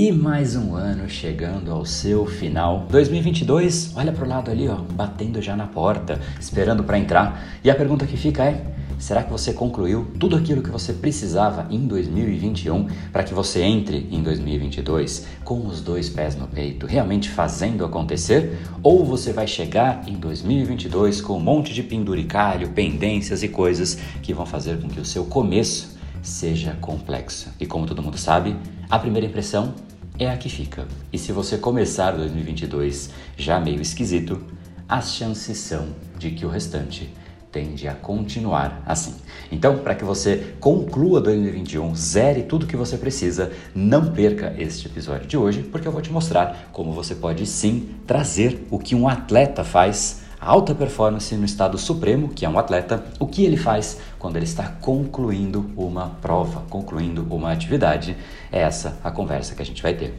E mais um ano chegando ao seu final. 2022, olha pro lado ali, ó, batendo já na porta, esperando para entrar. E a pergunta que fica é: será que você concluiu tudo aquilo que você precisava em 2021 para que você entre em 2022 com os dois pés no peito, realmente fazendo acontecer? Ou você vai chegar em 2022 com um monte de penduricalho, pendências e coisas que vão fazer com que o seu começo seja complexo? E como todo mundo sabe, a primeira impressão é a que fica. E se você começar 2022 já meio esquisito, as chances são de que o restante tende a continuar assim. Então, para que você conclua 2021, zere tudo que você precisa, não perca este episódio de hoje, porque eu vou te mostrar como você pode sim trazer o que um atleta faz alta performance no estado supremo, que é um atleta, o que ele faz quando ele está concluindo uma prova, concluindo uma atividade. É essa a conversa que a gente vai ter.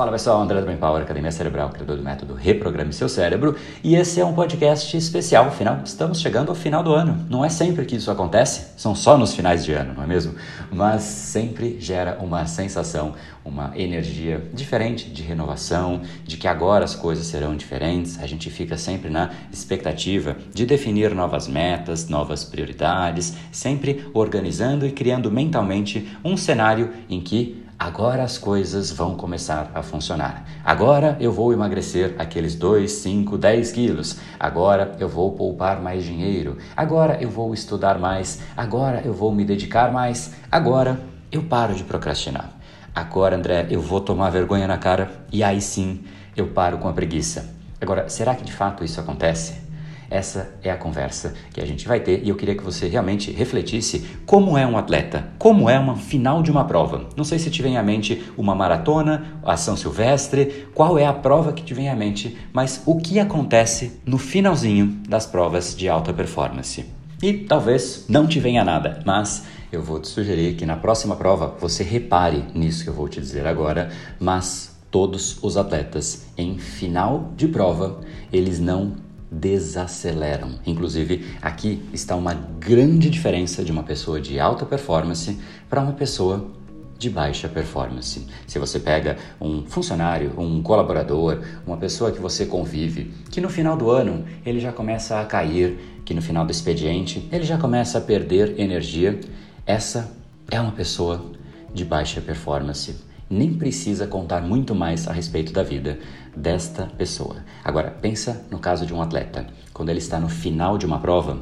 Fala pessoal, André do Power, Academia Cerebral, criador do método Reprograme Seu Cérebro, e esse é um podcast especial, afinal, estamos chegando ao final do ano. Não é sempre que isso acontece, são só nos finais de ano, não é mesmo? Mas sempre gera uma sensação, uma energia diferente de renovação, de que agora as coisas serão diferentes. A gente fica sempre na expectativa de definir novas metas, novas prioridades, sempre organizando e criando mentalmente um cenário em que agora as coisas vão começar a funcionar. Agora eu vou emagrecer aqueles 2, 5, 10 quilos. Agora eu vou poupar mais dinheiro. Agora eu vou estudar mais. Agora eu vou me dedicar mais. Agora eu paro de procrastinar. Agora, André, eu vou tomar vergonha na cara e aí sim eu paro com a preguiça. Agora, será que de fato isso acontece? Essa é a conversa que a gente vai ter e eu queria que você realmente refletisse como é um atleta, como é uma final de uma prova. Não sei se te vem à mente uma maratona, a São Silvestre, qual é a prova que te vem à mente, mas o que acontece no finalzinho das provas de alta performance. E talvez não te venha nada, mas eu vou te sugerir que na próxima prova você repare nisso que eu vou te dizer agora, mas todos os atletas em final de prova, eles não desaceleram. Inclusive, aqui está uma grande diferença de uma pessoa de alta performance para uma pessoa de baixa performance. Se você pega um funcionário, um colaborador, uma pessoa que você convive, que no final do ano ele já começa a cair, que no final do expediente ele já começa a perder energia, essa é uma pessoa de baixa performance nem precisa contar muito mais a respeito da vida desta pessoa. Agora, pensa no caso de um atleta. Quando ele está no final de uma prova,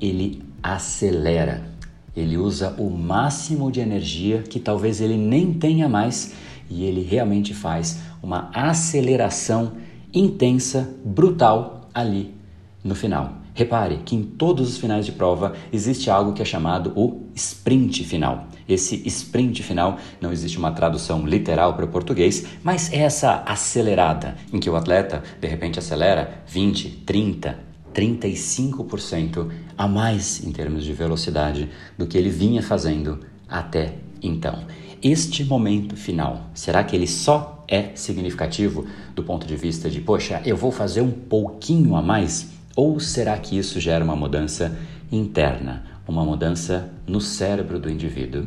ele acelera. Ele usa o máximo de energia que talvez ele nem tenha mais e ele realmente faz uma aceleração intensa, brutal ali no final. Repare que em todos os finais de prova existe algo que é chamado o sprint final. Esse sprint final não existe uma tradução literal para o português, mas é essa acelerada em que o atleta de repente acelera 20, 30, 35% a mais em termos de velocidade do que ele vinha fazendo até então. Este momento final, será que ele só é significativo do ponto de vista de, poxa, eu vou fazer um pouquinho a mais? Ou será que isso gera uma mudança interna, uma mudança no cérebro do indivíduo?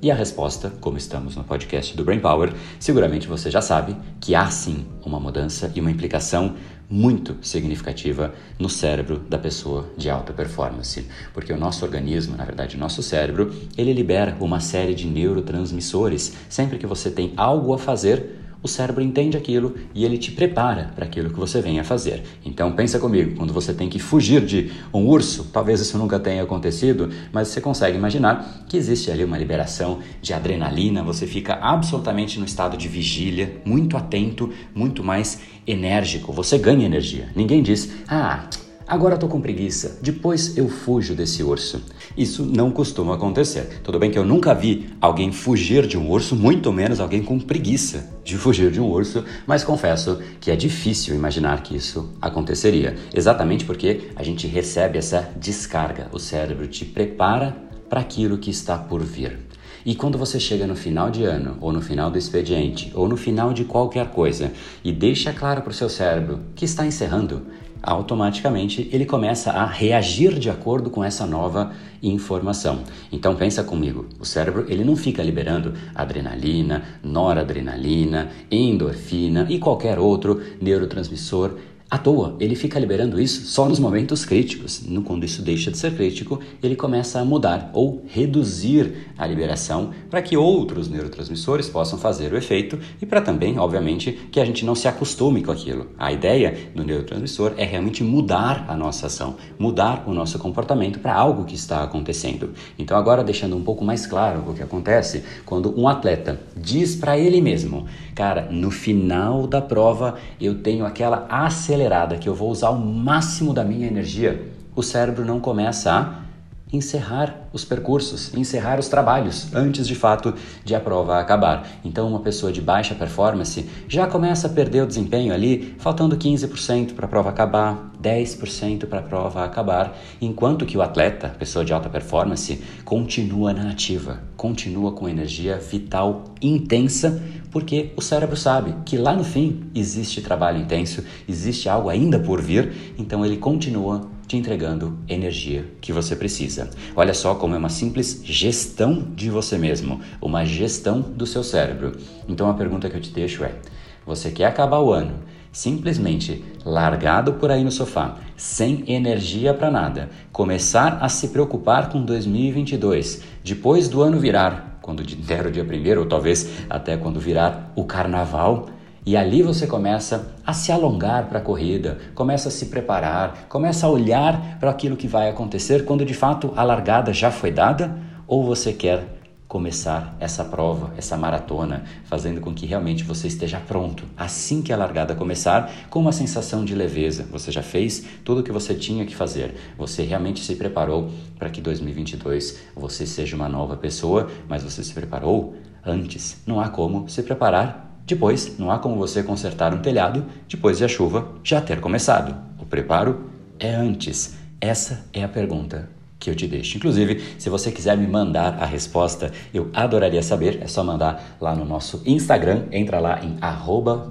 E a resposta, como estamos no podcast do Brain Power, seguramente você já sabe que há sim uma mudança e uma implicação muito significativa no cérebro da pessoa de alta performance, porque o nosso organismo, na verdade, o nosso cérebro, ele libera uma série de neurotransmissores sempre que você tem algo a fazer o cérebro entende aquilo e ele te prepara para aquilo que você vem a fazer. Então pensa comigo, quando você tem que fugir de um urso, talvez isso nunca tenha acontecido, mas você consegue imaginar que existe ali uma liberação de adrenalina, você fica absolutamente no estado de vigília, muito atento, muito mais enérgico, você ganha energia. Ninguém diz: "Ah, Agora estou com preguiça, depois eu fujo desse urso. Isso não costuma acontecer. Tudo bem que eu nunca vi alguém fugir de um urso, muito menos alguém com preguiça de fugir de um urso, mas confesso que é difícil imaginar que isso aconteceria. Exatamente porque a gente recebe essa descarga, o cérebro te prepara para aquilo que está por vir. E quando você chega no final de ano, ou no final do expediente, ou no final de qualquer coisa, e deixa claro para o seu cérebro que está encerrando, automaticamente ele começa a reagir de acordo com essa nova informação. Então pensa comigo, o cérebro ele não fica liberando adrenalina, noradrenalina, endorfina e qualquer outro neurotransmissor à toa. Ele fica liberando isso só nos momentos críticos. No, quando isso deixa de ser crítico, ele começa a mudar ou reduzir a liberação para que outros neurotransmissores possam fazer o efeito e para também, obviamente, que a gente não se acostume com aquilo. A ideia do neurotransmissor é realmente mudar a nossa ação, mudar o nosso comportamento para algo que está acontecendo. Então, agora deixando um pouco mais claro o que acontece quando um atleta diz para ele mesmo: Cara, no final da prova eu tenho aquela acelerada que eu vou usar o máximo da minha energia. O cérebro não começa a encerrar os percursos, encerrar os trabalhos antes de fato de a prova acabar. Então, uma pessoa de baixa performance já começa a perder o desempenho ali, faltando 15% para a prova acabar, 10% para a prova acabar, enquanto que o atleta, pessoa de alta performance, continua na ativa, continua com energia vital intensa, porque o cérebro sabe que lá no fim existe trabalho intenso, existe algo ainda por vir, então ele continua te entregando energia que você precisa. Olha só como é uma simples gestão de você mesmo, uma gestão do seu cérebro. Então a pergunta que eu te deixo é: você quer acabar o ano simplesmente largado por aí no sofá, sem energia para nada, começar a se preocupar com 2022, depois do ano virar, quando der o dia primeiro, ou talvez até quando virar o carnaval, e ali você começa a se alongar para a corrida, começa a se preparar, começa a olhar para aquilo que vai acontecer quando de fato a largada já foi dada, ou você quer começar essa prova, essa maratona, fazendo com que realmente você esteja pronto assim que a largada começar, com uma sensação de leveza. Você já fez tudo o que você tinha que fazer. Você realmente se preparou para que 2022 você seja uma nova pessoa, mas você se preparou antes. Não há como se preparar depois, não há como você consertar um telhado depois de a chuva já ter começado. O preparo é antes. Essa é a pergunta que eu te deixo. Inclusive, se você quiser me mandar a resposta, eu adoraria saber. É só mandar lá no nosso Instagram. Entra lá em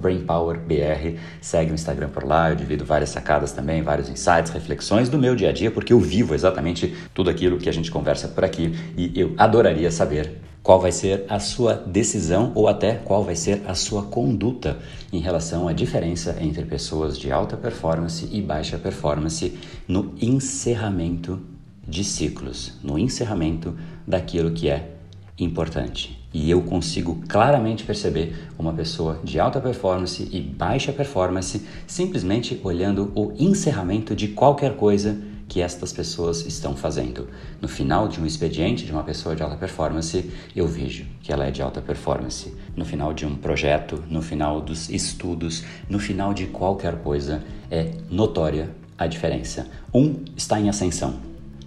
BrainPowerBR. Segue o Instagram por lá. Eu divido várias sacadas também, vários insights, reflexões do meu dia a dia, porque eu vivo exatamente tudo aquilo que a gente conversa por aqui e eu adoraria saber qual vai ser a sua decisão ou até qual vai ser a sua conduta em relação à diferença entre pessoas de alta performance e baixa performance no encerramento de ciclos, no encerramento daquilo que é importante. E eu consigo claramente perceber uma pessoa de alta performance e baixa performance simplesmente olhando o encerramento de qualquer coisa que estas pessoas estão fazendo. No final de um expediente de uma pessoa de alta performance, eu vejo que ela é de alta performance. No final de um projeto, no final dos estudos, no final de qualquer coisa, é notória a diferença. Um está em ascensão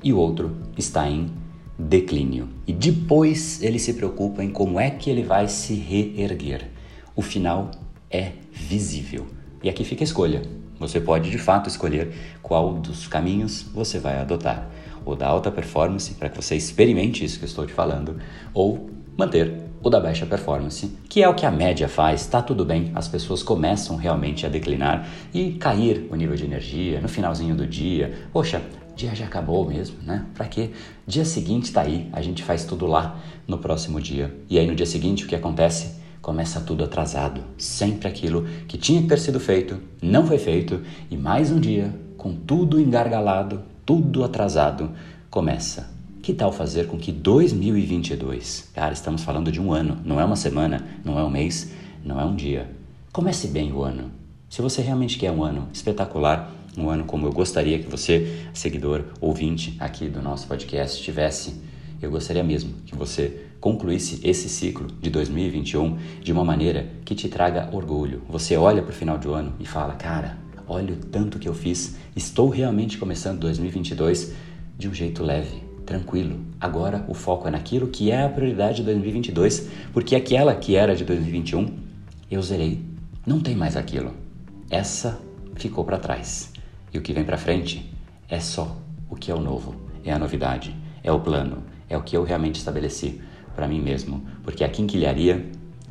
e o outro está em declínio. E depois ele se preocupa em como é que ele vai se reerguer. O final é visível. E aqui fica a escolha. Você pode de fato escolher qual dos caminhos você vai adotar. O da alta performance, para que você experimente isso que eu estou te falando, ou manter o da baixa performance, que é o que a média faz, tá tudo bem, as pessoas começam realmente a declinar e cair o nível de energia no finalzinho do dia. Poxa, dia já acabou mesmo, né? Para quê? Dia seguinte tá aí, a gente faz tudo lá no próximo dia. E aí no dia seguinte o que acontece? Começa tudo atrasado. Sempre aquilo que tinha que ter sido feito não foi feito e mais um dia, com tudo engargalado, tudo atrasado, começa. Que tal fazer com que 2022, cara, estamos falando de um ano, não é uma semana, não é um mês, não é um dia. Comece bem o ano. Se você realmente quer um ano espetacular, um ano como eu gostaria que você, seguidor, ouvinte aqui do nosso podcast, tivesse, eu gostaria mesmo que você concluísse esse ciclo de 2021 de uma maneira que te traga orgulho. Você olha para o final do ano e fala: Cara, olha o tanto que eu fiz, estou realmente começando 2022 de um jeito leve, tranquilo. Agora o foco é naquilo que é a prioridade de 2022, porque aquela que era de 2021 eu zerei. Não tem mais aquilo. Essa ficou para trás. E o que vem para frente é só o que é o novo, é a novidade, é o plano, é o que eu realmente estabeleci para mim mesmo, porque a quinquilharia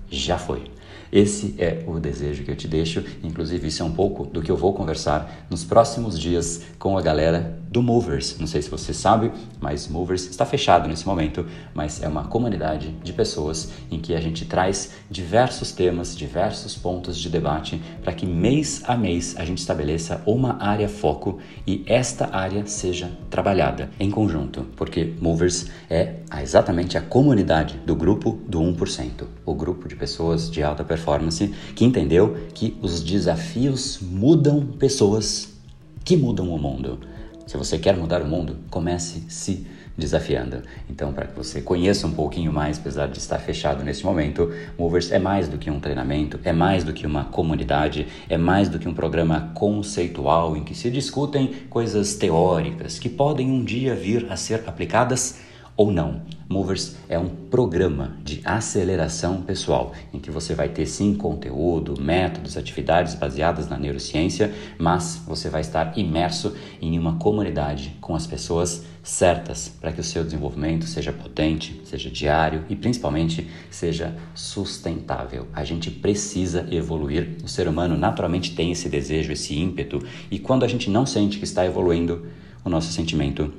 já foi. Esse é o desejo que eu te deixo, inclusive isso é um pouco do que eu vou conversar nos próximos dias com a galera do Movers. Não sei se você sabe, mas Movers está fechado nesse momento, mas é uma comunidade de pessoas em que a gente traz diversos temas, diversos pontos de debate para que mês a mês a gente estabeleça uma área foco e esta área seja trabalhada em conjunto, porque Movers é exatamente a comunidade do grupo do 1%, o grupo de pessoas de alta performance que entendeu que os desafios mudam pessoas que mudam o mundo. Se você quer mudar o mundo, comece se desafiando. Então, para que você conheça um pouquinho mais, apesar de estar fechado nesse momento, Movers é mais do que um treinamento, é mais do que uma comunidade, é mais do que um programa conceitual em que se discutem coisas teóricas que podem um dia vir a ser aplicadas ou não. Movers é um programa de aceleração pessoal, em que você vai ter sim conteúdo, métodos, atividades baseadas na neurociência, mas você vai estar imerso em uma comunidade com as pessoas certas para que o seu desenvolvimento seja potente, seja diário e principalmente seja sustentável. A gente precisa evoluir. O ser humano naturalmente tem esse desejo, esse ímpeto, e quando a gente não sente que está evoluindo, o nosso sentimento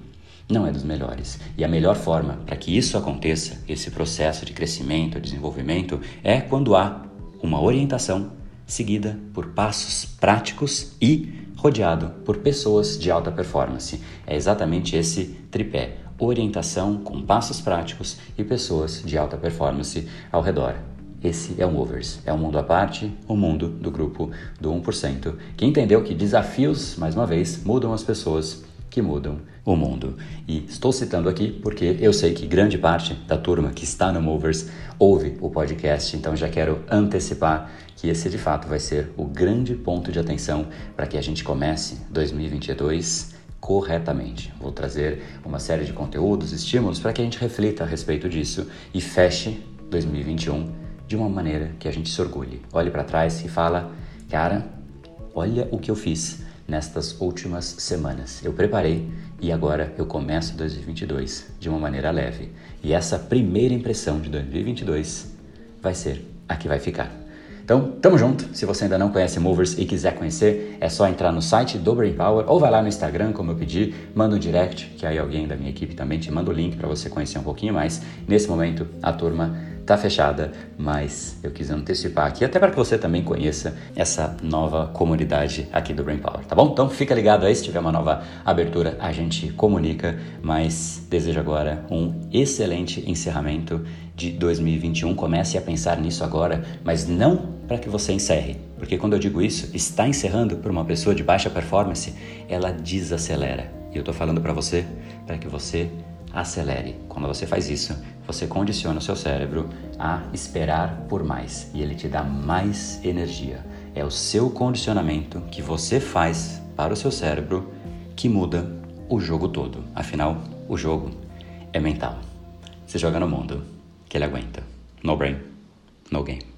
não é dos melhores. E a melhor forma para que isso aconteça, esse processo de crescimento, desenvolvimento, é quando há uma orientação seguida por passos práticos e rodeado por pessoas de alta performance. É exatamente esse tripé: orientação com passos práticos e pessoas de alta performance ao redor. Esse é o Movers, é um mundo à parte, o um mundo do grupo do 1%, que entendeu que desafios, mais uma vez, mudam as pessoas que mudam o mundo. E estou citando aqui porque eu sei que grande parte da turma que está no Movers ouve o podcast, então já quero antecipar que esse de fato vai ser o grande ponto de atenção para que a gente comece 2022 corretamente. Vou trazer uma série de conteúdos, estímulos para que a gente reflita a respeito disso e feche 2021 de uma maneira que a gente se orgulhe. Olhe para trás e fala: "Cara, olha o que eu fiz nestas últimas semanas. Eu preparei e agora eu começo 2022 de uma maneira leve. E essa primeira impressão de 2022 vai ser a que vai ficar. Então, tamo junto. Se você ainda não conhece Movers e quiser conhecer, é só entrar no site do Brain Power ou vai lá no Instagram, como eu pedi, manda um direct, que aí alguém da minha equipe também te manda o link para você conhecer um pouquinho mais. Nesse momento, a turma está fechada, mas eu quis antecipar aqui, até para que você também conheça essa nova comunidade aqui do Brain Power, tá bom? Então fica ligado aí, se tiver uma nova abertura, a gente comunica, mas desejo agora um excelente encerramento de 2021. Comece a pensar nisso agora, mas não para que você encerre, porque quando eu digo isso, está encerrando por uma pessoa de baixa performance, ela desacelera. E eu estou falando para você, para que você acelere. Quando você faz isso, você condiciona o seu cérebro a esperar por mais e ele te dá mais energia. É o seu condicionamento que você faz para o seu cérebro que muda o jogo todo. Afinal, o jogo é mental. Você joga no mundo que ele aguenta. No brain, no game.